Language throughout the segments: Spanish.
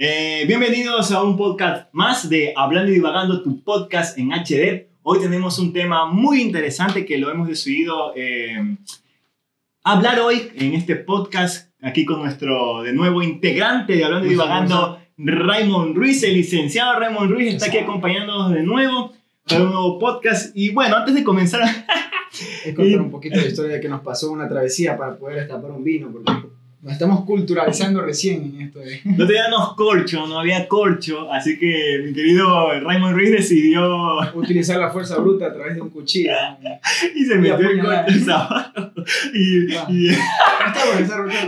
Eh, bienvenidos a un podcast más de Hablando y Divagando, tu podcast en HD. Hoy tenemos un tema muy interesante que lo hemos decidido eh, hablar hoy en este podcast, aquí con nuestro de nuevo integrante de Hablando y Divagando, Raymond Ruiz. El licenciado Raymond Ruiz está aquí acompañándonos de nuevo para un nuevo podcast. Y bueno, antes de comenzar... es contar un poquito la historia de que nos pasó una travesía para poder destapar un vino, porque nos estamos culturalizando recién en esto de... No teníamos corcho, no había corcho, así que mi querido Raymond Ruiz decidió... Utilizar la fuerza bruta a través de un cuchillo. y se metió el corcho. Y, Ah. y,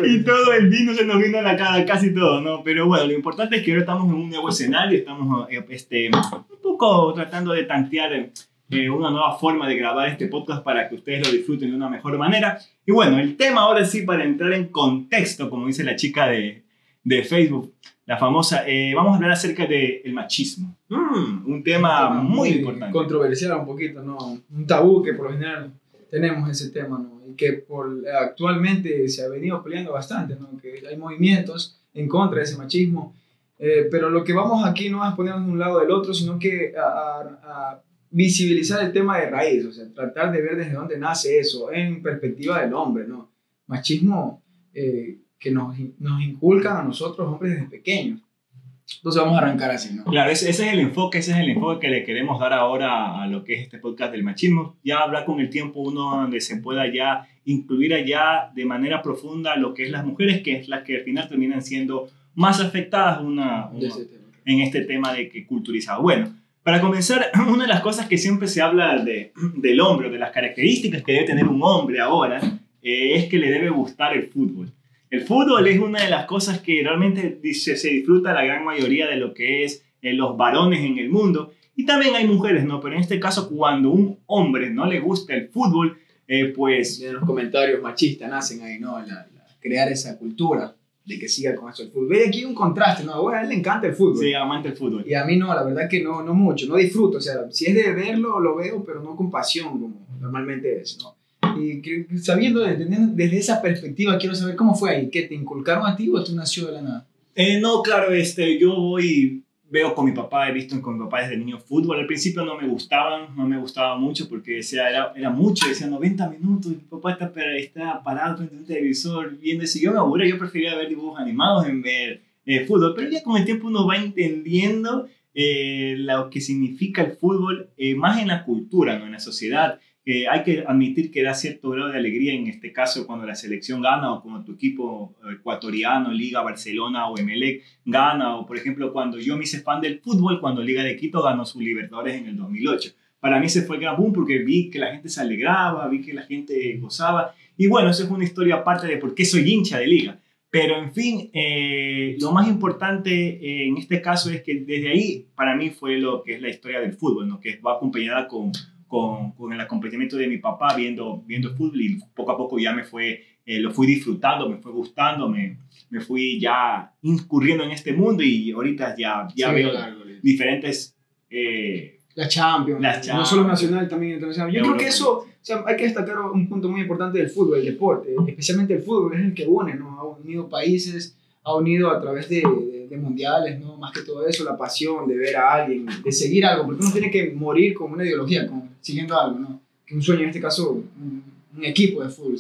y todo el vino se nos vino a la cara, casi todo, ¿no? Pero bueno, lo importante es que ahora estamos en un nuevo escenario, estamos eh, este, un poco tratando de tantear eh, una nueva forma de grabar este podcast para que ustedes lo disfruten de una mejor manera. Y bueno, el tema ahora sí, para entrar en contexto, como dice la chica de, de Facebook, la famosa, eh, vamos a hablar acerca del el machismo. Mm, un tema muy importante. Controversial un poquito, ¿no? Un tabú que por lo general tenemos ese tema, ¿no? Y que por, actualmente se ha venido peleando bastante, ¿no? Que hay movimientos en contra de ese machismo. Eh, pero lo que vamos aquí no es ponernos de un lado del otro, sino que a, a- a visibilizar el tema de raíz, o sea, tratar de ver desde dónde nace eso, en perspectiva del hombre, ¿no? Machismo eh, que nos, nos inculcan a nosotros hombres desde pequeños. Entonces vamos a arrancar así, ¿no? Claro, ese, ese es el enfoque, ese es el enfoque que le queremos dar ahora a lo que es este podcast del machismo. Ya habrá con el tiempo uno donde se pueda ya incluir allá de manera profunda lo que es las mujeres, que es las que al final terminan siendo más afectadas una, en este tema de que culturizado. Bueno, para comenzar, una de las cosas que siempre se habla de, del hombre, de las características que debe tener un hombre ahora, eh, es que le debe gustar el fútbol. El fútbol es una de las cosas que realmente dice, se disfruta la gran mayoría de lo que es eh, los varones en el mundo. Y también hay mujeres, ¿no? Pero en este caso, cuando un hombre no le gusta el fútbol, eh, pues de los comentarios machistas nacen ahí, ¿no? La- crear esa cultura de que siga con eso el fútbol. Ve aquí un contraste, ¿no? Bueno, a él le encanta el fútbol. se amante el fútbol. Y a mí no, la verdad que no, no mucho, no disfruto. O sea, si es de verlo, lo veo, pero no con pasión como normalmente es, ¿no? Y que- sabiendo, desde esa perspectiva, quiero saber cómo fue ahí. ¿Qué te inculcaron a ti o tú nació de la nada? Eh, no, claro, este, yo voy, veo con mi papá, he visto con mi papá desde niño fútbol. Al principio no me gustaban, no me gustaba mucho porque decía, era, era mucho, decía 90 minutos, mi papá está, está parado frente a un televisor viendo eso. Yo me aburría, yo prefería ver dibujos animados en ver eh, fútbol, pero ya con el tiempo uno va entendiendo eh, lo que significa el fútbol, eh, más en la cultura, ¿no? en la sociedad. Eh, hay que admitir que da cierto grado de alegría en este caso cuando la selección gana o cuando tu equipo ecuatoriano, Liga Barcelona o Emelec gana, o por ejemplo cuando yo me hice fan del fútbol, cuando Liga de Quito ganó su Libertadores en el 2008. Para mí ese fue el gran boom porque vi que la gente se alegraba, vi que la gente gozaba, y bueno, eso es una historia aparte de por qué soy hincha de Liga. Pero en fin, eh, lo más importante eh, en este caso es que desde ahí para mí fue lo que es la historia del fútbol, ¿no? que va acompañada con, con, con el acompañamiento de mi papá viendo, viendo fútbol y poco a poco ya me fue, eh, lo fui disfrutando, me fue gustando, me, me fui ya incurriendo en este mundo y ahorita ya, ya Sí, veo claro, diferentes... eh, La Champions, La no Champions. solo nacional, también internacional. Yo Europa. creo que eso, o sea, hay que destacar un punto muy importante del fútbol, el deporte, especialmente el fútbol, es el que une, ¿no? Ha unido países, ha unido a través de, de- de mundiales, ¿no? Más que todo eso, la pasión de ver a alguien, de seguir algo, porque uno tiene que morir con una ideología, con, siguiendo algo, ¿no? Que un sueño, en este caso, un, un equipo de fútbol,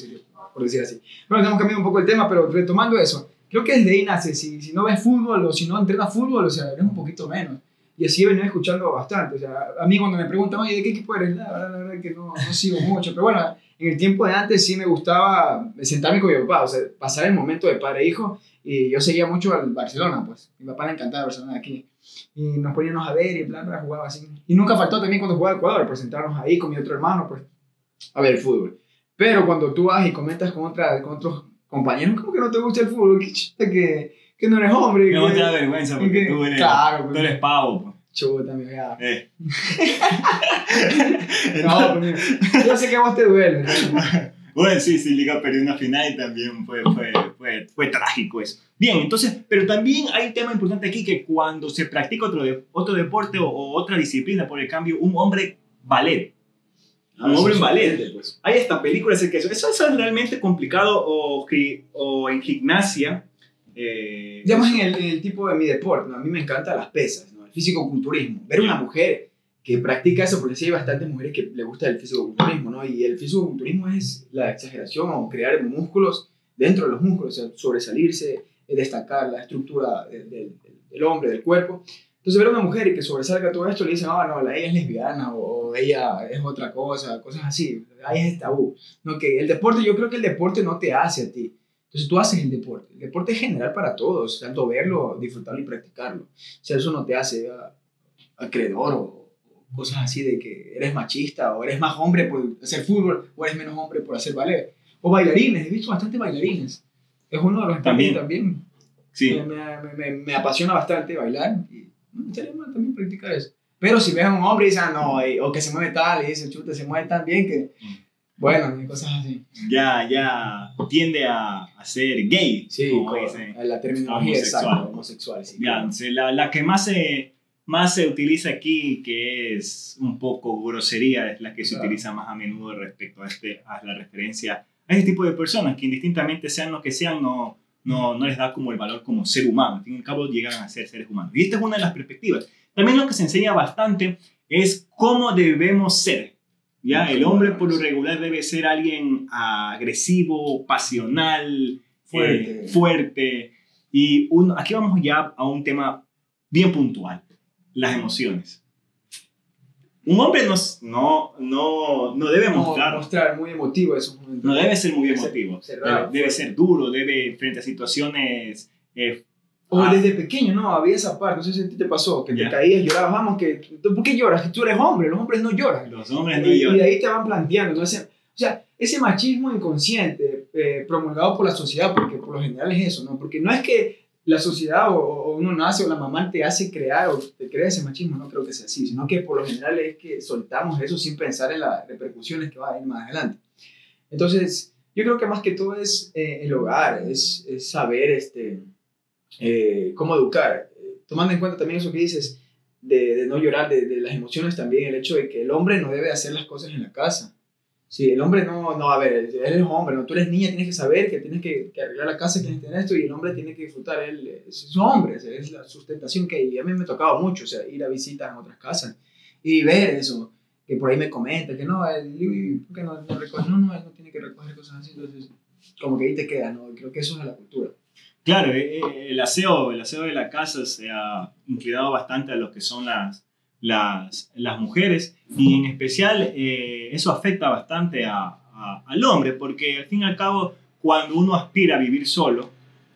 por decir así. Bueno, hemos cambiado un poco el tema, pero retomando eso, creo que desde ahí nace, si, si no ves fútbol o si no entrenas fútbol, o sea, eres un poquito menos. Y así he venido escuchando bastante. O sea, a mí cuando me preguntan, oye, ¿de qué equipo eres? La verdad, la verdad que no, no sigo mucho. Pero bueno, en el tiempo de antes sí me gustaba sentarme con mi papá, o sea, pasar el momento de padre e hijo. Y yo seguía mucho al Barcelona, pues. Mi papá le encantaba el Barcelona aquí. Y nos poníamos a ver y bla, bla, jugaba así. Y nunca faltó también cuando jugaba Ecuador, pues sentarnos ahí con mi otro hermano, pues, a ver el fútbol. Pero cuando tú vas y comentas con, otra, con otros compañeros, ¿cómo que no te gusta el fútbol? Que, que, que no eres hombre. no que- te da vergüenza porque que- tú eres, claro, tú pues. eres pavo. pues. Chuta, mi vida. Eh. No, yo sé que a vos te duele. ¿no? Bueno, sí, sí, Liga perdió una final y también fue, fue, fue, fue trágico eso. Bien, entonces, pero también hay un tema importante aquí que cuando se practica otro, de- otro deporte o, o otra disciplina, por el cambio, un hombre ballet. Un hombre en ballet. Pues. Hay esta película, es que eso, eso es realmente complicado o, o en gimnasia. Eh, ya más en el, en el, tipo de mi deporte, ¿no? a mí me encantan las pesas, ¿no? Físico-culturismo. Ver una mujer que practica eso, porque sí hay bastantes mujeres que le gusta el físico-culturismo, ¿no? y el físico-culturismo es la exageración o crear músculos dentro de los músculos, o sea, sobresalirse, destacar la estructura del, del, del hombre, del cuerpo. Entonces ver a una mujer que sobresalga todo esto, le dicen, ah, no, ella es lesbiana o ella es otra cosa, cosas así. Ahí es tabú. No, que el deporte, yo creo que el deporte no te hace a ti. Entonces tú haces el deporte. El deporte es general para todos, tanto verlo, disfrutarlo y practicarlo. O sea, eso no te hace acreedor o, cosas así de que eres machista o eres más hombre por hacer fútbol o eres menos hombre por hacer ballet. O bailarines, he visto bastante bailarines. Es uno de los también. también. Sí. Me, me, me, me apasiona bastante bailar y no estaría mal también practicar eso. Pero si ves a un hombre y dices, ah, no, o que se mueve tal, y dice, chuta, se mueve tan bien que, bueno, y cosas así. Ya, ya tiende a, a ser gay. Sí, como dice, la terminología homosexual. homosexual, sí. Ya, la, la, que más se, más se utiliza aquí, que es un poco grosería, es la que se utiliza más a menudo respecto a, este, a la referencia a este tipo de personas, que indistintamente sean lo que sean, no, no, no les da como el valor como ser humano. Al fin y al cabo llegan a ser seres humanos. Y esta es una de las perspectivas. También lo que se enseña bastante es cómo debemos ser. ¿Ya? El hombre por lo regular debe ser alguien agresivo, pasional, fuerte. Eh, fuerte. Y uno, aquí vamos ya a un tema bien puntual, las emociones. Un hombre no, no, no, no debe mostrar... mostrar muy emotivo esos momentos. No debe ser muy emotivo. debe, ser duro, debe, frente a situaciones eh, o ah. desde pequeño, no, había esa parte, no sé si a ti te pasó, que te caías, llorabas, vamos, que, ¿por qué lloras? Que tú eres hombre, los hombres no lloran. Los hombres no lloran. Y de ahí te van planteando, entonces, o sea, ese machismo inconsciente eh, promulgado por la sociedad, porque por lo general es eso, ¿no? Porque no es que la sociedad o, uno nace o la mamá te hace crear o te crea ese machismo, no creo que sea así, sino que por lo general es que soltamos eso sin pensar en las repercusiones que va a ir más adelante. Entonces, yo creo que más que todo es eh, el hogar, es, es saber, este eh, cómo educar. Tomando en cuenta también eso que dices de, de no llorar, de, de, las emociones también, el hecho de que el hombre no debe hacer las cosas en la casa. Sí, el hombre no, no, a ver, él es hombre, ¿no? tú eres niña, tienes que saber que tienes que, que arreglar la casa, tienes que tener esto, y el hombre tiene que disfrutar, él es un hombre, es la sustentación que. Y a mí me ha tocado mucho, o sea, ir a visitas en otras casas y ver eso, que por ahí me comenta, que no, él, ¿por qué no, no recoge? No, no, él no tiene que recoger cosas así, entonces, como que ahí te queda, ¿no? Creo que eso es la cultura. Claro, eh, eh, el aseo, el aseo de la casa se ha inclinado bastante a lo que son las, las, las mujeres y en especial eh, eso afecta bastante a, al hombre porque al fin y al cabo cuando uno aspira a vivir solo,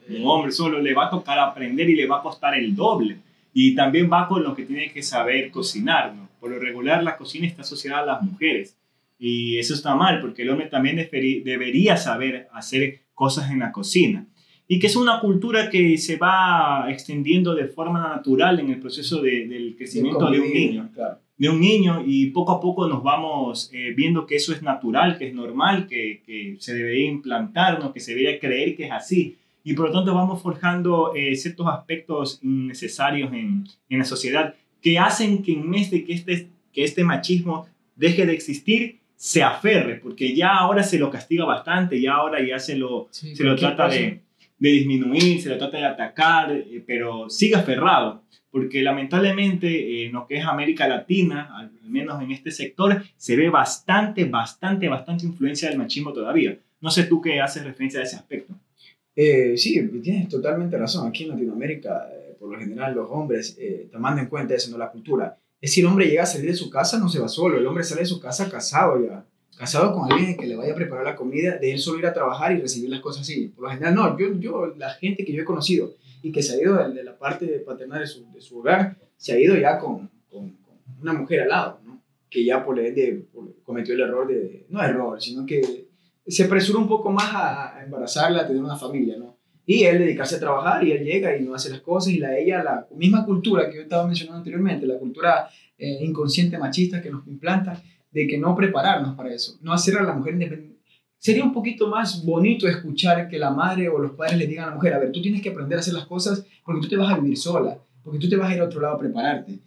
un hombre solo, le va a tocar aprender y le va a costar el doble. Y también va con lo que tiene que saber cocinar. Por lo regular la cocina está asociada a las mujeres y eso está mal porque el hombre también debería saber hacer cosas en la cocina y que es una cultura que se va extendiendo de forma natural en el proceso de, del crecimiento de un niño. De un niño y poco a poco nos vamos eh, viendo que eso es natural, que es normal, que, que se debería implantar, ¿no? que se debería creer que es así. Y por lo tanto vamos forjando eh, ciertos aspectos innecesarios en, en, la sociedad que hacen que en vez de que este, que este machismo deje de existir, se aferre, porque ya ahora se lo castiga bastante, ya ahora ya se lo, se lo trata de de disminuir, se le trata de atacar, eh, pero sigue aferrado, porque lamentablemente en eh, lo que es América Latina, al menos en este sector, se ve bastante, bastante, bastante influencia del machismo todavía. No sé tú qué haces referencia a ese aspecto. Eh, sí, tienes totalmente razón. Aquí en Latinoamérica, por lo general, los hombres, tomando en cuenta eso, no la cultura, es si el hombre llega a salir de su casa, no se va solo, el hombre sale de su casa casado ya casado con alguien que le vaya a preparar la comida, de él solo ir a trabajar y recibir las cosas así. Por lo general, no, yo, yo la gente que yo he conocido y que se ha ido de, la parte paternal de su, de su, hogar, se ha ido ya con, con, una mujer al lado, ¿no? que ya por, de, cometió el error de, no error, sino que se apresura un poco más a, embarazarla, a tener una familia, ¿no? Y él dedicarse a trabajar y él llega y no hace las cosas y la ella, la misma cultura que yo estaba mencionando anteriormente, la cultura eh, inconsciente machista que nos implanta, de que no prepararnos para eso, no hacer a la mujer independiente. Sería un poquito más bonito escuchar que la madre o los padres le digan a la mujer, a ver, tú tienes que aprender a hacer las cosas porque tú te vas a vivir sola, porque tú te vas a ir a otro lado a prepararte.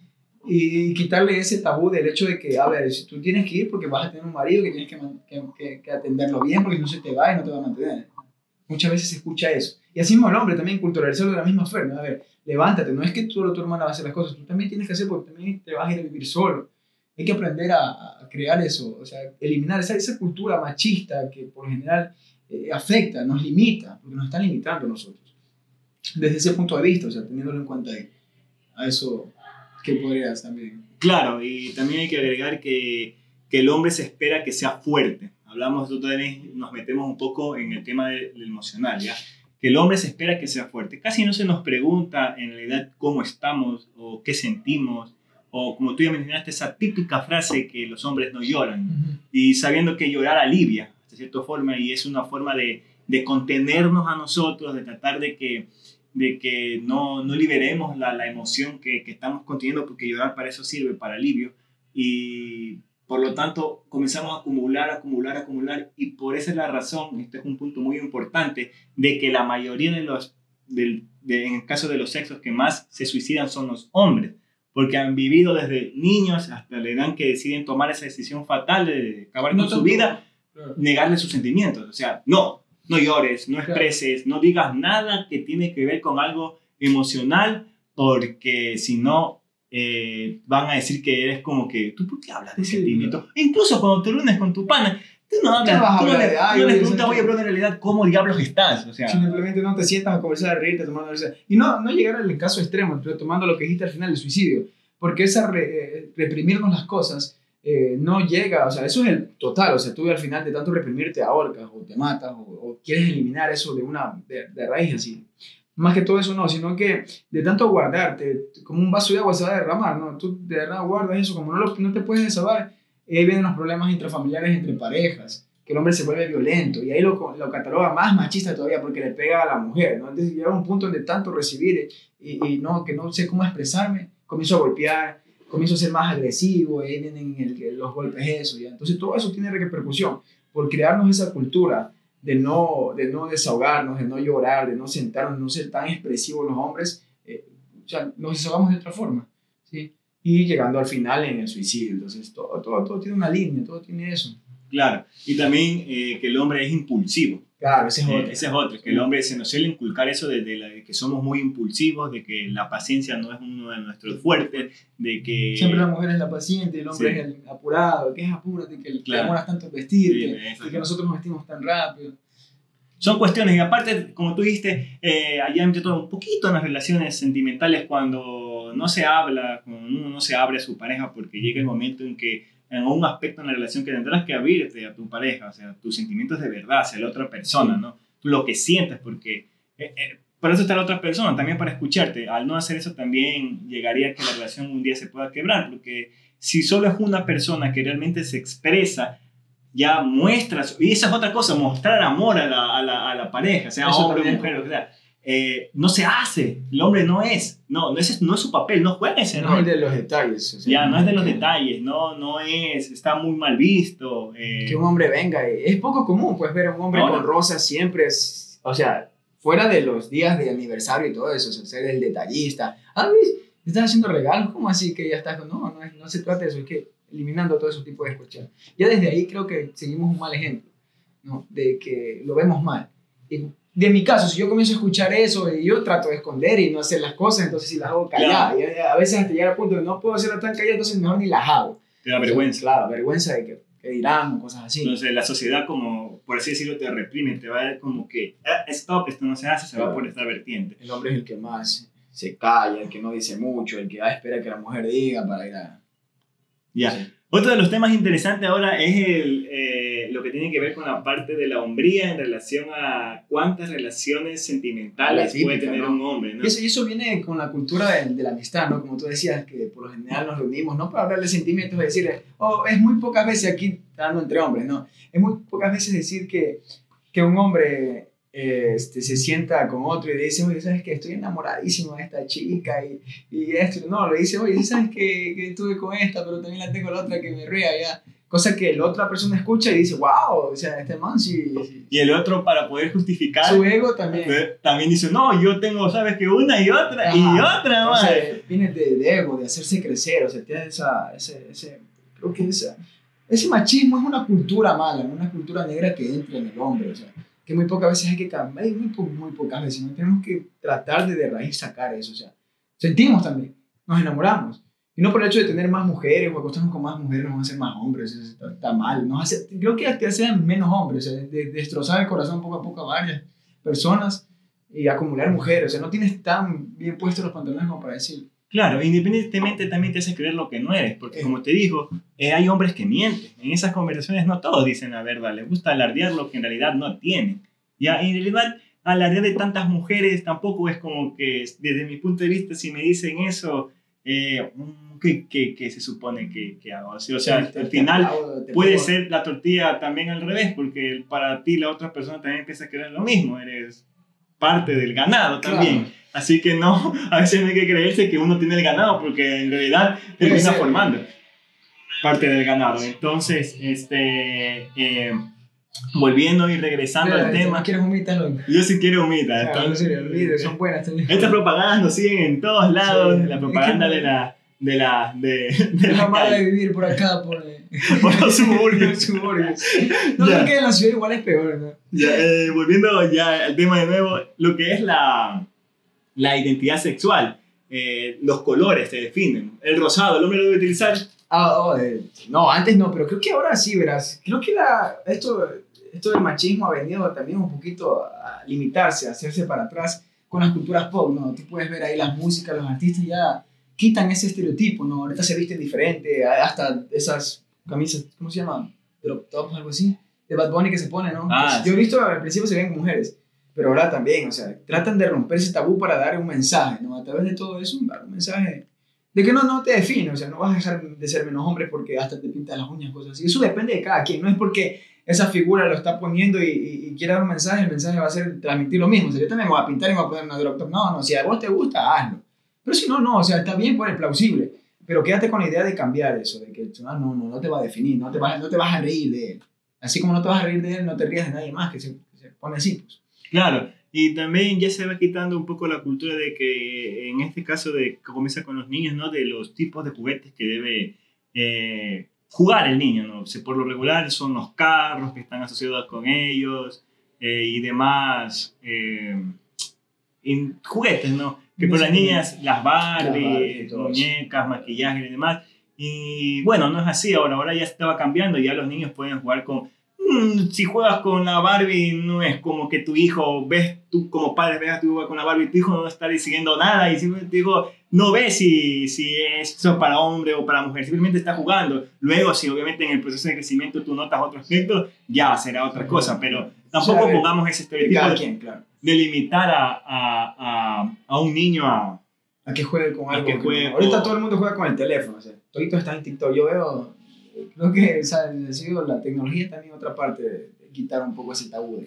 Y quitarle ese tabú del hecho de que, a ver, tú tienes que ir porque vas a tener un marido que tienes que, que, que atenderlo bien porque no se te va y no te va a mantener. Muchas veces se escucha eso. Y así mismo el hombre también culturalizarlo de la misma forma. A ver, levántate, no es que tú o tu hermana va a hacer las cosas, tú también tienes que hacer porque también te vas a ir a vivir solo. Hay que aprender a, a crear eso, o sea, eliminar esa, esa cultura machista que por general eh, afecta, nos limita, porque nos está limitando a nosotros. Desde ese punto de vista, o sea, teniéndolo en cuenta ahí. A eso, ¿qué podrías también? Claro, y también hay que agregar que, que el hombre se espera que sea fuerte. Hablamos, otra nos metemos un poco en el tema del emocional, ¿ya? Que el hombre se espera que sea fuerte. Casi no se nos pregunta en realidad cómo estamos o qué sentimos o como tú ya mencionaste, esa típica frase que los hombres no lloran, y sabiendo que llorar alivia, de cierta forma, y es una forma de, de contenernos a nosotros, de tratar de que, de que no, no liberemos la, la emoción que, que, estamos conteniendo, porque llorar para eso sirve, para alivio, y por lo tanto comenzamos a acumular, acumular, acumular, y por esa es la razón, este es un punto muy importante, de que la mayoría de los, del, de, en el caso de los sexos que más se suicidan son los hombres, porque han vivido desde niños hasta la edad que deciden tomar esa decisión fatal de acabar con su vida, negarle sus sentimientos. O sea, no, no llores, no expreses, no digas nada que tiene que ver con algo emocional, porque si no, eh, van a decir que eres como que, ¿tú por qué hablas de sentimientos? Incluso cuando te reúnes con tu pana, Tú no hablas, tú no, le, tú no le preguntas, oye, pero en realidad, ¿cómo diablos estás? O sea, simplemente no te sientas a conversar, a reírte, tomando Y no, no llegar al caso extremo, tomando lo que dijiste al final, el suicidio. Porque esa eh, reprimirnos las cosas eh, no llega, o sea, eso es el total. O sea, tú al final de tanto reprimirte ahorcas o te matas o, o quieres eliminar eso de una de, de raíz así. Más que todo eso no, sino que de tanto guardarte, como un vaso de agua se va a derramar, ¿no? Tú de verdad guardas eso, como no, lo, no te puedes desabar ahí vienen los problemas intrafamiliares entre parejas, que el hombre se vuelve violento y ahí lo, lo cataloga más machista todavía porque le pega a la mujer, ¿no? Entonces llega un punto donde tanto recibir y, y, no, que no sé cómo expresarme, comienzo a golpear, comienzo a ser más agresivo, ahí vienen el, los golpes, eso, ¿ya? Entonces todo eso tiene repercusión por crearnos esa cultura de no, de no desahogarnos, de no llorar, de no sentarnos, de no ser tan expresivos los hombres, eh, o sea, nos desahogamos de otra forma, ¿sí? Y llegando al final en el suicidio. Entonces, todo, todo, todo tiene una línea, todo tiene eso. Claro, y también eh, que el hombre es impulsivo. Claro, ese es Eh, otro. ese es otro, que el hombre se nos suele inculcar eso de, de la- de que somos muy impulsivos, de que la paciencia no es uno de nuestros fuertes, de que... Siempre la mujer es la paciente, el hombre Sí. es el apurado, que es apúrate, que Claro. te demoras tanto en vestir, Sí, que- y que nosotros nos vestimos tan rápido. Son cuestiones, y aparte, como tú dijiste, eh, allá entre todo un poquito en las relaciones sentimentales, cuando no se habla, cuando uno no se abre a su pareja, porque llega el momento en que en un aspecto en la relación que tendrás que abrirte a tu pareja, o sea, tus sentimientos de verdad hacia la otra persona, ¿no? Lo que sientes, porque eh, eh, para eso está la otra persona, también para escucharte. Al no hacer eso también llegaría a que la relación un día se pueda quebrar, porque si solo es una persona que realmente se expresa, ya muestra, su- y esa es otra cosa, mostrar amor a la, a la, a la pareja, sea Eso hombre mujer, lo que sea. Eh, no se hace, el hombre no es, no, no es, no es su papel, no juega ese No rol. es de los detalles. o sea, Ya, no es de los detalles, no, no es, está muy mal visto. eh, Que un hombre venga, y- es poco común, pues, ver a un hombre Ahora. con rosas siempre es, o sea, fuera de los días de aniversario y todo eso, o sea, ser el detallista. Ah, ¿ves? ¿Te estás haciendo regalos? ¿Cómo así que ya estás? No, no, no se trata de eso, es que eliminando todo ese tipo de escuchar. Ya desde ahí creo que seguimos un mal ejemplo, ¿no? De que lo vemos mal. Y de mi caso, si yo comienzo a escuchar eso y yo trato de esconder y no hacer las cosas, entonces si las hago calladas. Y a veces hasta llegar al punto de no puedo hacerlas tan calladas, entonces mejor ni las hago. te da vergüenza. Claro, vergüenza de que, que dirán cosas así. Entonces la sociedad como, por así decirlo, te reprime, te va a dar como que, ah, stop, esto no se hace, se va Claro. por esta vertiente. El hombre es el que más se calla, el que no dice mucho, el que ah, espera que la mujer diga para ir a... Ya. Sí. Otro de los temas interesantes ahora es el, eh, lo que tiene que ver con la parte de la hombría en relación a cuántas relaciones sentimentales típica, puede tener ¿no? un hombre, ¿no? Y eso, eso viene con la cultura de, de la amistad, ¿no? Como tú decías, que por lo general nos reunimos, no para hablar de sentimientos, de decirle, oh, es muy pocas veces aquí, hablando entre hombres, ¿no? Es muy pocas veces decir que, que un hombre este, se sienta con otro y le dice, oye, ¿sabes que Estoy enamoradísimo de esta chica y, y esto. No, le dice, oye, ¿sabes que, que estuve con esta, pero también la tengo la otra que me ría ya? Cosa que la otra persona escucha y dice, wow, o sea, este man sí... sí. Y el otro, para poder justificar, Su ego también. eh, también dice, no, yo tengo, ¿sabes que Una y otra, y Ajá. otra más. Entonces, viene de, de ego, de hacerse crecer, o sea, tiene esa, ese, ese, creo que esa, ese machismo es una cultura mala, una cultura negra que entra en el hombre, o sea, que muy pocas veces hay que cambiar, muy, muy pocas veces, ¿no? Tenemos que tratar de de raíz sacar eso, o sea, sentimos también, nos enamoramos. Y no por el hecho de tener más mujeres o acostarnos con más mujeres nos van a hacer más hombres, eso está, mal. Nos hace, creo que te hacen menos hombres, o sea, de, destrozar el corazón poco a poco a varias personas y acumular mujeres, o sea, no tienes tan bien puestos los pantalones como para decir, Claro, independientemente también te hace creer lo que no eres, porque como te digo, eh, hay hombres que mienten. En esas conversaciones no todos dicen la verdad, les gusta alardear lo que en realidad no tienen. Ya, en realidad, alardear de tantas mujeres tampoco es como que, desde mi punto de vista, si me dicen eso, eh, mm, ¿qué, qué, se supone que, que hago? O sea, al final puede ser la tortilla también al revés, porque para ti la otra persona también piensa que eres lo mismo, eres parte del ganado también. Así que no, a veces no hay que creerse que uno tiene el ganado, porque en realidad termina formando parte del ganado. Entonces, este, eh, volviendo y regresando al tema. ¿Quieres humitas, Yo sí quiero humitas. son buenas. Estas propagandas nos siguen en todos lados. la propaganda de la. De la. De, de la, la de vivir por acá, por, por los suburbios. suburbios. No creo que en la ciudad igual es peor, ¿no? Ya, eh, volviendo ya al tema de nuevo, lo que es la la identidad sexual. Eh, los colores se definen. El rosado, ¿el hombre lo debe utilizar? Ah, oh, eh, no, antes no, pero creo que ahora sí, verás. Creo que la, esto, esto del machismo ha venido también un poquito a limitarse, a hacerse para atrás con las culturas pop, ¿no? Tú puedes ver ahí las músicas, los artistas ya quitan ese estereotipo, ¿no? Ahorita se visten diferente, hasta esas camisas, ¿cómo se llaman? Drop tops, algo así, de Bad Bunny que se pone, ¿no? Ah, yo he visto al principio se ven mujeres, pero ahora también, o sea, tratan de romper ese tabú para dar un mensaje, ¿no? A través de todo eso, dar un mensaje de que no, no te define, o sea, no vas a dejar de ser menos hombre porque hasta te pintas las uñas, cosas así. Eso depende de cada quien, no es porque esa figura lo está poniendo y, y, quiere dar un mensaje, el mensaje va a ser transmitir lo mismo. O sea, yo también voy a pintar y me voy a poner una drop No, no, si a vos te gusta, hazlo. Pero si no, no, o sea, está bien, pues es plausible. Pero quédate con la idea de cambiar eso, de que no, no, no te va a definir, no te vas, no te vas a reír de él. Así como no te vas a reír de él, no te rías de nadie más que se, que se pone así, pues. Claro, y también ya se va quitando un poco la cultura de que, en este caso, de que comienza con los niños, ¿no? De los tipos de juguetes que debe eh, jugar el niño, ¿no? por lo regular son los carros que están asociados con ellos eh, y demás eh, juguetes, ¿no? Que por las niñas, las Barbie, muñecas, maquillaje y demás. Y bueno, no es así ahora, ahora ya estaba cambiando, ya los niños pueden jugar con Mm, si juegas con la Barbie, no es como que tu hijo, ves tú como padre, ves a tu hijo con la Barbie, tu hijo no está diciendo nada y simplemente tu hijo no ve si, si eso es para hombre o para mujer, simplemente está jugando. Luego, si obviamente en el proceso de crecimiento tú notas otro aspecto, ya será otra cosa, pero tampoco pongamos ese estereotipo de, claro. De, limitar a, a, a, un niño a, a que juegue con algo. Que juegue, Ahorita todo el mundo juega con el teléfono, o sea, todito está en TikTok. Yo veo creo que o la tecnología también otra parte de, quitar un poco ese tabú.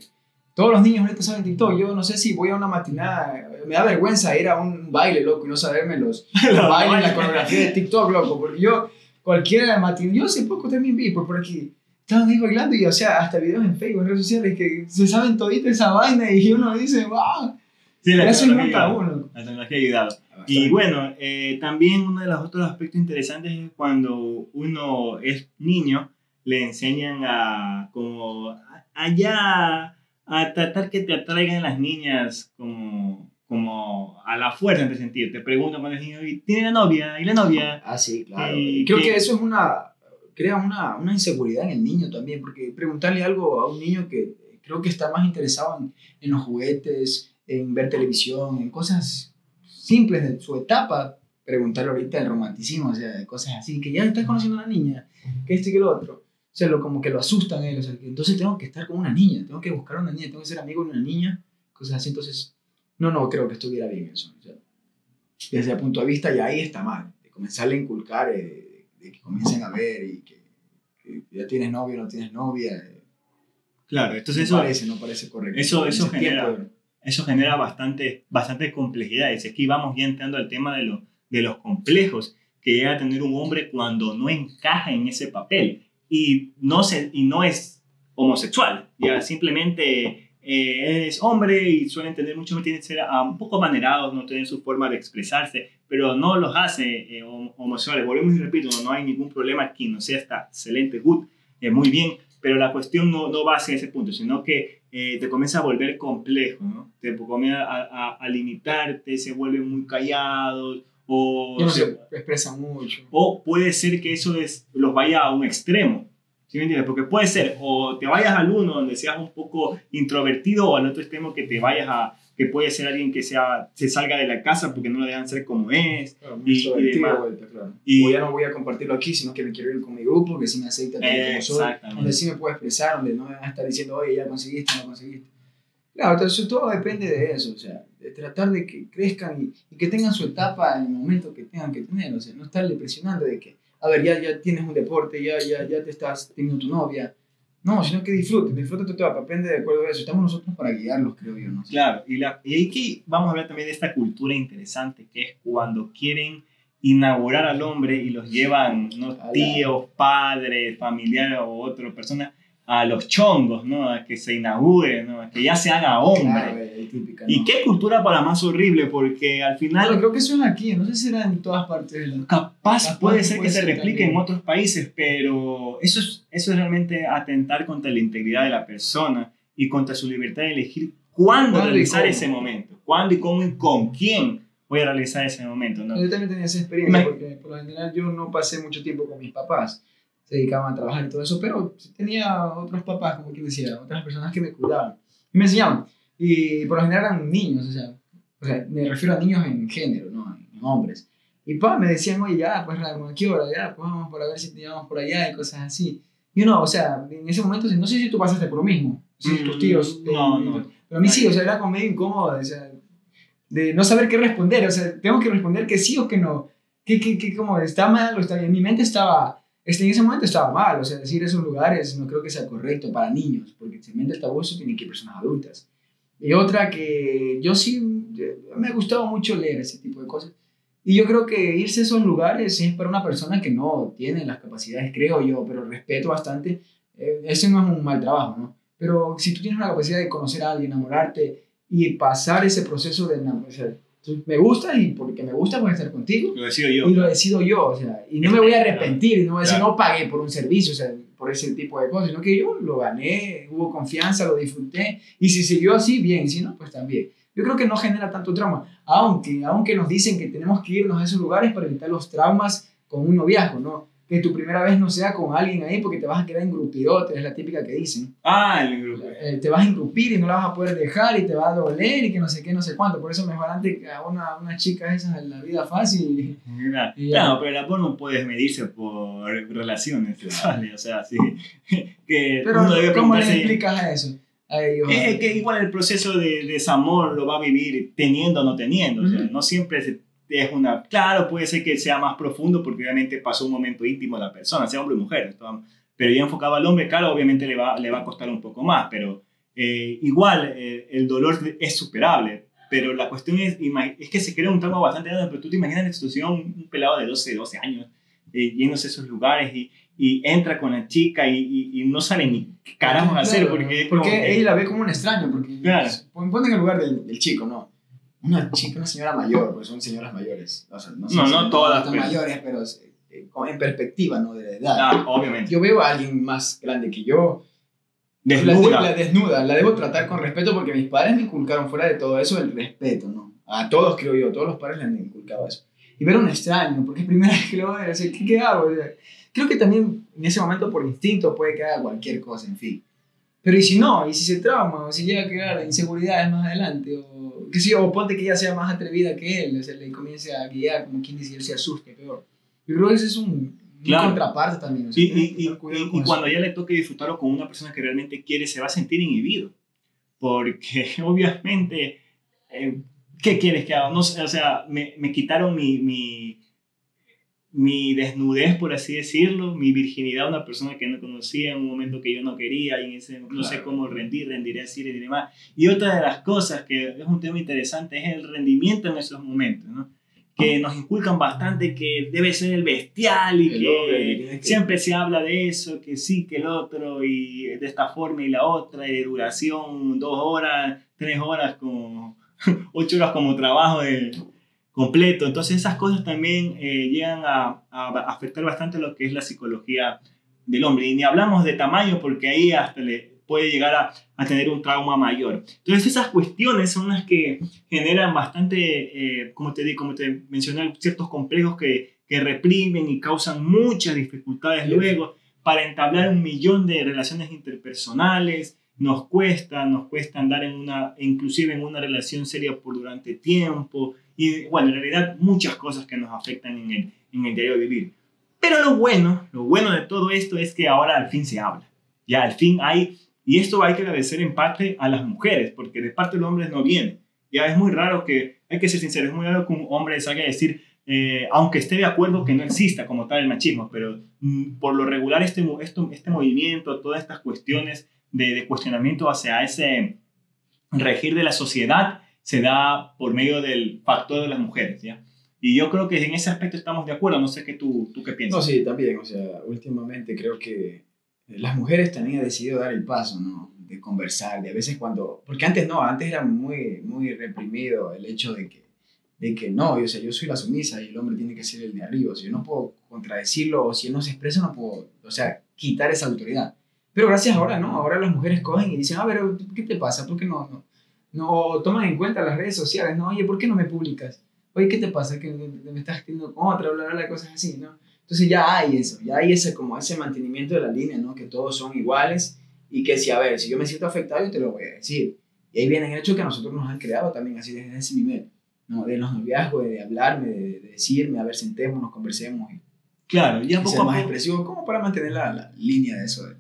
todos los niños ahorita saben TikTok. Yo no sé si voy a una matinada, me da vergüenza ir a un baile, loco, y no saberme los, los bailes, la coreografía de TikTok, loco, porque yo, cualquiera de matinada, yo hace poco también vi por, por aquí, estaban ahí bailando y, o sea, hasta videos en Facebook, en redes sociales, que se saben todita esa vaina y uno dice, wow. Sí, la tecnología, uno. la tecnología ha ayudado. Y bueno, eh, también uno de los otros aspectos interesantes es cuando uno es niño, le enseñan a como allá a tratar que te atraigan las niñas como, como a la fuerza en ese sentido. Te preguntan cuando es niño, ¿tiene la novia? ¿Y la novia? Ah, sí, claro. Creo que, eso es una, crea una, una, inseguridad en el niño también, porque preguntarle algo a un niño que creo que está más interesado en, en los juguetes, en ver televisión, en cosas simples de su etapa, preguntarle ahorita el romanticismo, o sea, cosas así, que ya estás conociendo a una niña, que este y que lo otro. O sea, lo, como que lo asustan él, o sea, entonces tengo que estar con una niña, tengo que buscar a una niña, tengo que ser amigo de una niña, cosas así, entonces, no, no creo que estuviera bien eso. O sea, desde el punto de vista ya ahí está mal, de comenzarle a inculcar, eh, de, que comiencen a ver y que, ya tienes novio o no tienes novia. Eh. claro, entonces no eso... Parece, no parece correcto. Eso, eso genera eso genera bastante, bastante complejidades. Aquí vamos ya entrando al tema de, lo, de los complejos que llega a tener un hombre cuando no encaja en ese papel y no, se, y no es homosexual, ya simplemente eh, es hombre y suelen tener muchos tienen que ser ah, un poco manerados, no tienen su forma de expresarse, pero no los hace eh, homosexuales. Volvemos y repito, no hay ningún problema aquí, no sea está excelente, good, eh, muy bien, pero la cuestión no, no va hacia ese punto, sino que eh, te comienza a volver complejo, ¿no? Te comienza a, a, a limitarte, se vuelven muy callados, o, Ya no se- se expresa mucho. o puede ser que eso es, los vaya a un extremo. ¿Sí me entiendes? Porque puede ser, o te vayas al uno donde seas un poco introvertido, o al otro extremo que te vayas a, que puede ser alguien que sea, se salga de la casa porque no lo dejan ser como es. Claro, Y- y demás. de vuelta, claro. Y- o ya no voy a compartirlo aquí, sino que me quiero ir con mi grupo, que sí me acepta y como soy, donde sí me puedo expresar, donde no me van a estar diciendo, oye, ya conseguiste, no conseguiste. Claro, entonces todo depende de eso, o sea, de tratar de que crezcan y, y que tengan su etapa en el momento que tengan que tener, o sea, no estarle presionando de que, a ver, ya, ya tienes un deporte, ya, ya, ya te estás teniendo tu novia. No, sino que disfruten, disfruten tu etapa, depende de acuerdo a eso. Estamos nosotros para guiarlos, creo yo, ¿no? Claro, y, la, y aquí vamos a hablar también de esta cultura interesante que es cuando quieren inaugurar al hombre y los llevan ¿no? Tíos, padres, familiares o otra persona a los chongos, ¿no? A que se inaugure, ¿no? A que ya se haga hombre. Claro, típica, ¿no? Y qué cultura para más horrible, porque al Claro, final creo que eso es aquí, no sé si será en todas partes del capaz Capaz puede ser puede que se ser replique en también. otros países, pero eso es, eso es realmente atentar contra la integridad de la persona y contra su libertad de elegir cuándo ¿Cuándo realizar ese momento, cuándo y cómo y con quién voy a realizar ese momento, ¿no? Yo también tenía esa experiencia porque por lo general yo no pasé mucho tiempo con mis papás. Se dedicaban a trabajar y todo eso, pero tenía otros papás, como quien decía, otras personas que me cuidaban y me enseñaban. Y por lo general eran niños, o sea, o sea me refiero a niños en género, ¿no? En hombres. Y pa, me decían, oye, ya, pues, ¿a qué hora? Ya, pues vamos para ver si te llevamos por allá y cosas así. Y uno, o sea, en ese momento, no sé si tú pasaste por lo mismo, si Mm, tus tíos. eh, no, no. Pero a mí sí, o sea, era como medio incómodo, o sea, de no saber qué responder, o sea, tengo que responder que sí o que no. Que, que, que como está mal o está bien. Mi mente estaba, este, en ese momento estaba mal, o sea, decir esos lugares no creo que sea correcto para niños, porque si mente está abuso tiene que ir personas adultas. Y otra que yo sí, me ha gustado mucho leer ese tipo de cosas. Y yo creo que irse a esos lugares es para una persona que no tiene las capacidades, creo yo, pero respeto bastante. Eh, ese no es un mal trabajo, ¿no? Pero si tú tienes la capacidad de conocer a alguien, enamorarte y pasar ese proceso de enamorarse, me gusta y porque me gusta voy a estar contigo Lo decido yo. y lo decido yo, o sea, y no me voy a arrepentir y no voy a decir Claro. no pagué por un servicio, o sea, por ese tipo de cosas, sino que yo lo gané, hubo confianza, lo disfruté y si siguió así, bien, si no, pues también. Yo creo que no genera tanto trauma, aunque, aunque nos dicen que tenemos que irnos a esos lugares para evitar los traumas con un noviazgo, ¿no? Que tu primera vez no sea con alguien ahí porque te vas a quedar engrupidote, es la típica que dicen. Ah, el grupo. Eh, te vas a engrupir y no la vas a poder dejar y te va a doler y que no sé qué, no sé cuánto. Por eso mejor antes que a una, una chica esas en la vida fácil. Claro, Y ya. Claro, pero el amor no puedes medirse por relaciones sexuales, o sea, sí. Que Pero debe ¿cómo le preguntarse- explicas a eso? A ellos, Es que igual el proceso de desamor lo va a vivir teniendo o no teniendo. o sea, no siempre se- es una... Claro, puede ser que sea más profundo porque obviamente pasó un momento íntimo de la persona, sea hombre o mujer. Pero ya enfocado al hombre, claro, obviamente le va, le va a costar un poco más. Pero eh, igual eh, el dolor es superable. Pero la cuestión es, es que se crea un trauma bastante grande. Pero tú te imaginas la situación, un pelado de 12, 12 años, eh, yéndose a esos lugares y, y entra con la chica y, y- y no sabe ni qué carajos hacer Claro, porque... porque que- ella la ve como un extraño. Porque Claro. pon- ponte en el lugar del, del chico, ¿no? Una chica, una señora mayor, pues son señoras mayores. O sea, no, No, no todas, pero- mayores, pero eh, como en perspectiva, ¿no? De la edad. Ah, obviamente. Yo veo a alguien más grande que yo, La, Desnuda. la desnuda, la debo tratar con respeto porque mis padres me inculcaron fuera de todo eso el respeto, ¿no? A todos creo yo, todos los padres les han inculcado eso. Y ver a un extraño, porque es primera vez que lo veo, sea, ¿qué, qué hago? O sea, creo que también en ese momento por instinto puede que haga cualquier cosa, en fin. Pero y si no, y si se trauma, o si llega a crear inseguridades más adelante, o que sí, o ponte que ella sea más atrevida que él, o sea, le comience a guiar, como quien dice, él se asuste, peor. Yo creo que ese es un, un Claro. contraparte también. o sea, Y, y, y, y- cuando ya le toque disfrutarlo con una persona que realmente quiere, se va a sentir inhibido. Porque obviamente, eh, ¿qué quieres que haga? No o sea, me, me quitaron mi, mi, mi desnudez, por así decirlo, mi virginidad a una persona que no conocía en un momento que yo no quería y en ese, no sé cómo rendir, rendiré así, rendiré más. Y otra de las cosas que es un tema interesante es el rendimiento en esos momentos, ¿no? que nos inculcan bastante que debe ser el bestial y El que, hombre que tiene que- siempre se habla de eso, que sí, que el otro, y de esta forma y la otra, y de duración, dos horas, tres horas, como ocho horas como trabajo de, completo. Entonces esas cosas también eh, llegan a, a afectar bastante lo que es la psicología del hombre. Y ni hablamos de tamaño porque ahí hasta le puede llegar a, a tener un trauma mayor. Entonces esas cuestiones son las que generan bastante, eh, como, te, como te mencioné, ciertos complejos que, que reprimen y causan muchas dificultades luego para entablar un millón de relaciones interpersonales. Nos cuesta, nos cuesta andar en una, inclusive en una relación seria por durante tiempo. Y bueno, en realidad muchas cosas que nos afectan en el, en el diario vivir. Pero lo bueno, lo bueno de todo esto es que ahora al fin se habla. Ya al fin hay, y esto hay que agradecer en parte a las mujeres, porque de parte de los hombres no viene. Ya es muy raro que, hay que ser sincero, es muy raro que un hombre salga a decir, eh, aunque esté de acuerdo que no exista como tal el machismo, pero mm, por lo regular este, este, movimiento, todas estas cuestiones de, cuestionamiento hacia ese regir de la sociedad se da por medio del factor de las mujeres, ¿ya? Y yo creo que en ese aspecto estamos de acuerdo, no sé qué tú, tú qué piensas. No, sí, también, o sea, últimamente creo que las mujeres también han decidido dar el paso, ¿no? De conversar, de a veces cuando, porque antes no, antes era muy, muy reprimido el hecho de que, de que no, o sea, yo soy la sumisa y el hombre tiene que ser el de arriba, sea, yo no puedo contradecirlo, o si él no se expresa, no puedo, o sea, quitar esa autoridad. Pero gracias ahora, ¿no? Ahora las mujeres cogen y dicen, a ver, ¿qué te pasa? ¿Por qué no, no, no toman en cuenta las redes sociales? No, oye, ¿por qué no me publicas? oye, ¿qué te pasa? Que me estás teniendo con otra, bla, bla, bla, cosas así, ¿no? Entonces ya hay eso, ya hay ese, como ese mantenimiento de la línea, ¿no? Que todos son iguales y que si, a ver, si yo me siento afectado, yo te lo voy a decir. Y ahí viene el hecho que nosotros nos han creado también así desde ese nivel, ¿no? De los noviazgos, de hablarme, de, de decirme, a ver, sentémonos, conversemos. Y, claro, ya poco a más expresivo, como para mantener la, la línea de eso, de,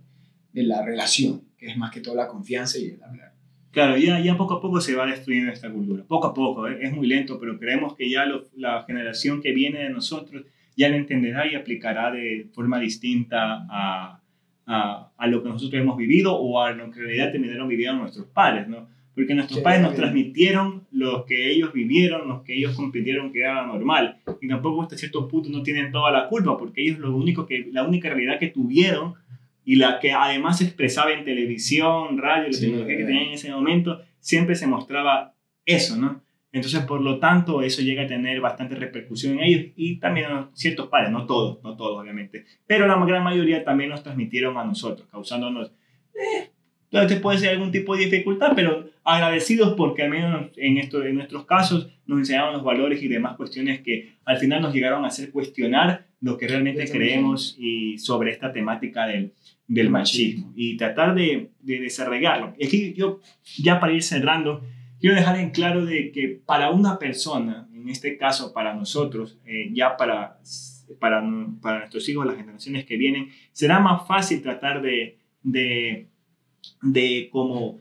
de, la relación, que es más que todo la confianza y el hablar. Claro, ya, ya poco a poco se va destruyendo esta cultura. Poco a poco, ¿eh? es muy lento, pero creemos que ya lo, la generación que viene de nosotros ya lo entenderá y aplicará de forma distinta a, a, a, lo que nosotros hemos vivido o a lo que en realidad terminaron viviendo nuestros padres, ¿no? Porque nuestros sí, padres nos bien. transmitieron lo que ellos vivieron, lo que ellos compitieron que era normal. Y tampoco hasta cierto punto no tienen toda la culpa, porque ellos lo único que, la única realidad que tuvieron y la que además se expresaba en televisión, radio, la sí, tecnología que tenían en ese momento, siempre se mostraba eso, ¿no? Entonces, por lo tanto, eso llega a tener bastante repercusión en ellos y también a ciertos padres, no todos, no todos obviamente, pero la gran mayoría también nos transmitieron a nosotros, causándonos, eh, te puede ser algún tipo de dificultad, pero agradecidos porque al menos en, esto, en nuestros casos nos enseñaron los valores y demás cuestiones que al final nos llegaron a hacer cuestionar lo que realmente creemos y sobre esta temática del, del machismo y tratar de, de desarraigarlo. Es que yo, ya para ir cerrando, quiero dejar en claro de que para una persona, en este caso para nosotros, eh, ya para, para, para nuestros hijos, las generaciones que vienen, será más fácil tratar de, de, de como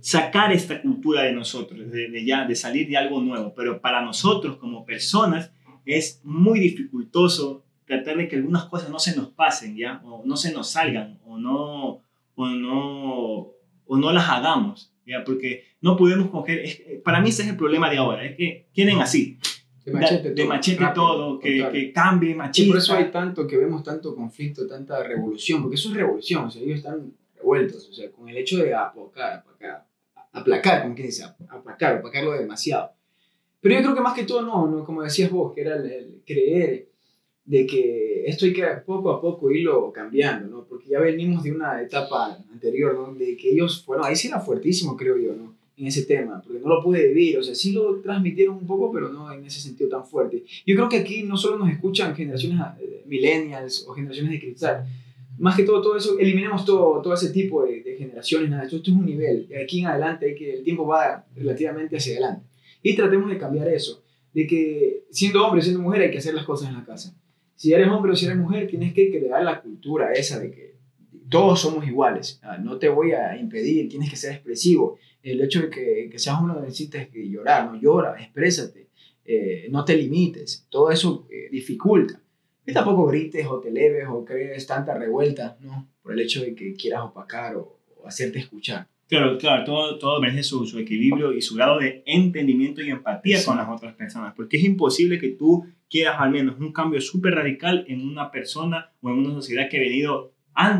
sacar esta cultura de nosotros, de, de, ya, de salir de algo nuevo, pero para nosotros como personas es muy dificultoso tratar de que algunas cosas no se nos pasen, ¿ya? O no se nos salgan, o no, o no, o no las hagamos, ¿ya? Porque no podemos coger, es, para mí ese es el problema de ahora, es que quieren así, de machete, de, de machete rápido, todo, que, que, cambie, machista. Y por eso hay tanto, que vemos tanto conflicto, tanta revolución, porque eso es revolución, o sea, ellos están revueltos, o sea, con el hecho de aplacar, aplacar, aplacar como quien dice, aplacar, aplacarlo demasiado. Pero yo creo que más que todo no, no como decías vos, que era el, el creer de que esto hay que poco a poco irlo cambiando, ¿no? Porque ya venimos de una etapa anterior, ¿no? De que ellos, bueno, ahí sí era fuertísimo, creo yo, ¿no? En ese tema, porque no lo pude vivir, o sea, sí lo transmitieron un poco, pero no en ese sentido tan fuerte. Yo creo que aquí no solo nos escuchan generaciones eh, millennials o generaciones de cristal, más que todo, todo eso, eliminemos todo, todo ese tipo de, de generaciones, nada, esto, esto es un nivel, de aquí en adelante hay que el tiempo va relativamente hacia adelante. Y tratemos de cambiar eso, de que siendo hombre, siendo mujer, hay que hacer las cosas en la casa si eres hombre o si eres mujer, tienes que crear la cultura esa de que todos somos iguales. No te voy a impedir, tienes que ser expresivo. El hecho de que, que seas hombre no necesitas que llorar, no llora, exprésate, eh, no te limites. Todo eso eh, dificulta. Y tampoco grites o te leves o crees tanta revuelta, ¿no? Por el hecho de que quieras opacar o, o hacerte escuchar. Claro, claro, todo, todo merece su, su, equilibrio y su grado de entendimiento y empatía sí. con las otras personas, porque es imposible que tú quieras al menos un cambio súper radical en una persona o en una sociedad que ha venido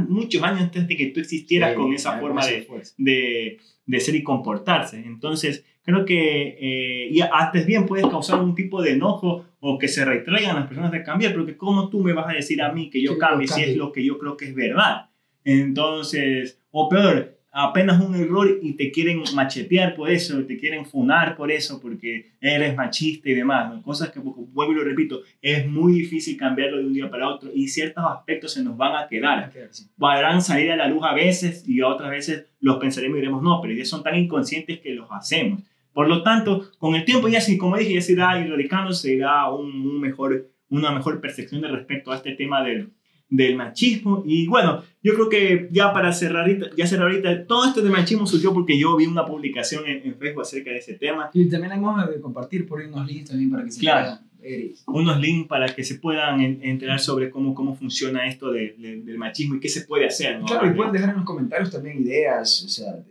muchos años antes de que tú existieras con esa forma de, de, de, ser y comportarse. Entonces, creo que eh, y antes bien puedes causar un tipo de enojo o que se retraigan las personas de cambiar, pero que cómo tú me vas a decir a mí que yo cambie si es lo que yo creo que es verdad. Entonces, o peor, apenas un error y te quieren machetear por eso, te quieren funar por eso, porque eres machista y demás. Cosas que, vuelvo y lo repito, es muy difícil cambiarlo de un día para otro y ciertos aspectos se nos van a quedar. Podrán salir a la luz a veces y otras veces los pensaremos y diremos no, pero ellos son tan inconscientes que los hacemos. Por lo tanto, con el tiempo ya, como dije, ya se irá erradicando, se irá un mejor, una mejor percepción de respecto a este tema del del machismo. Y bueno, yo creo que ya para cerrar, ya cerrar ahorita, todo esto de machismo surgió porque yo vi una publicación en, Facebook acerca de ese tema. Y también hemos de compartir por ahí unos links también para que se claro, puedan Unos links para que se puedan enterar sobre cómo, cómo funciona esto del machismo y qué se puede hacer. Claro, y pueden dejar en los comentarios también ideas, o sea,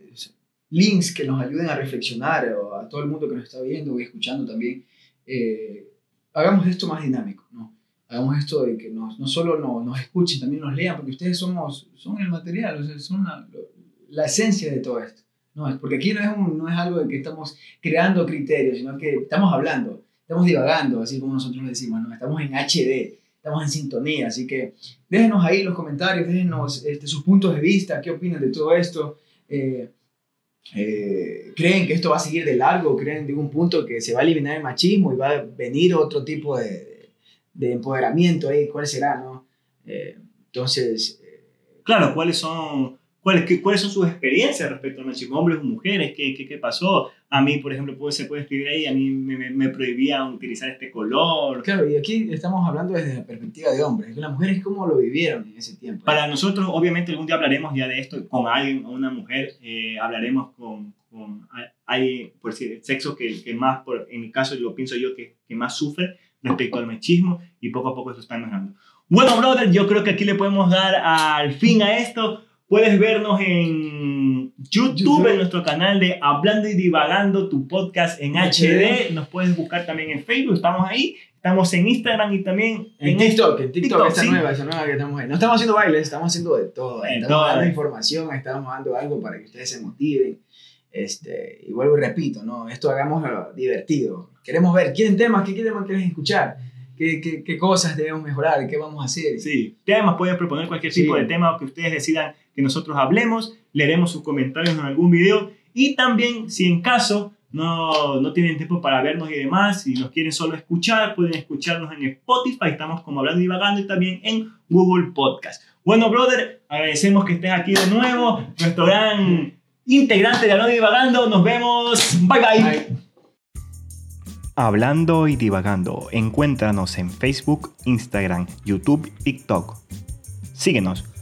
links que nos ayuden a reflexionar, o a todo el mundo que nos está viendo y escuchando también. Eh, hagamos esto más dinámico, ¿no? hagamos esto de que nos, no solo nos, nos escuchen, también nos lean, porque ustedes somos, son el material, o sea, son la, la esencia de todo esto. No, porque aquí no es, un, no es algo de que estamos creando criterios, sino que estamos hablando, estamos divagando, así como nosotros decimos, ¿no? estamos en HD, estamos en sintonía, así que déjenos ahí los comentarios, déjenos este, sus puntos de vista, qué opinan de todo esto. Eh, eh, ¿Creen que esto va a seguir de largo? ¿Creen de un punto que se va a eliminar el machismo y va a venir otro tipo de, de empoderamiento ahí, cuál será, ¿no? Eh, entonces... Eh, claro, ¿cuáles son, cuáles, ¿cuáles son sus experiencias respecto al machismo? Hombres o mujeres, ¿qué, qué, qué pasó? A mí, por ejemplo, puede, se puede escribir ahí, a mí me, me, prohibían utilizar este color. Claro, y aquí estamos hablando desde la perspectiva de hombres, las mujeres cómo lo vivieron en ese tiempo. Para nosotros, obviamente, algún día hablaremos ya de esto con alguien, una mujer, eh, hablaremos con, con, hay, por decir, el sexo que, que más, por, en mi caso, lo pienso yo, que, que más sufre, respecto al machismo y poco a poco eso está mejorando. Bueno, brother, yo creo que aquí le podemos dar al fin a esto. Puedes vernos en YouTube, en nuestro canal de Hablando y Divagando, tu podcast en HD. Nos puedes buscar también en Facebook, estamos ahí. Estamos en Instagram y también en, TikTok. En TikTok, esa nueva, esa nueva que estamos ahí. No estamos haciendo bailes, estamos haciendo de todo. Estamos dando información, estamos dando algo para que ustedes se motiven. Este, y vuelvo y repito, ¿no? esto hagamos divertido. Queremos ver, ¿quieren temas? ¿Qué temas quieren escuchar? ¿Qué, qué, qué, cosas debemos mejorar? ¿Qué vamos a hacer? Sí, temas pueden proponer cualquier tipo de tema que ustedes decidan que nosotros hablemos, leeremos sus comentarios en algún video y también si en caso no, no tienen tiempo para vernos y demás, y nos quieren solo escuchar, pueden escucharnos en Spotify, estamos como hablando y divagando y también en Google Podcast. Bueno, brother, agradecemos que estés aquí de nuevo, nuestro gran integrante de Hablando y Divagando. Nos vemos. bye. bye. Hablando y Divagando. Encuéntranos en Facebook, Instagram, YouTube, TikTok. Síguenos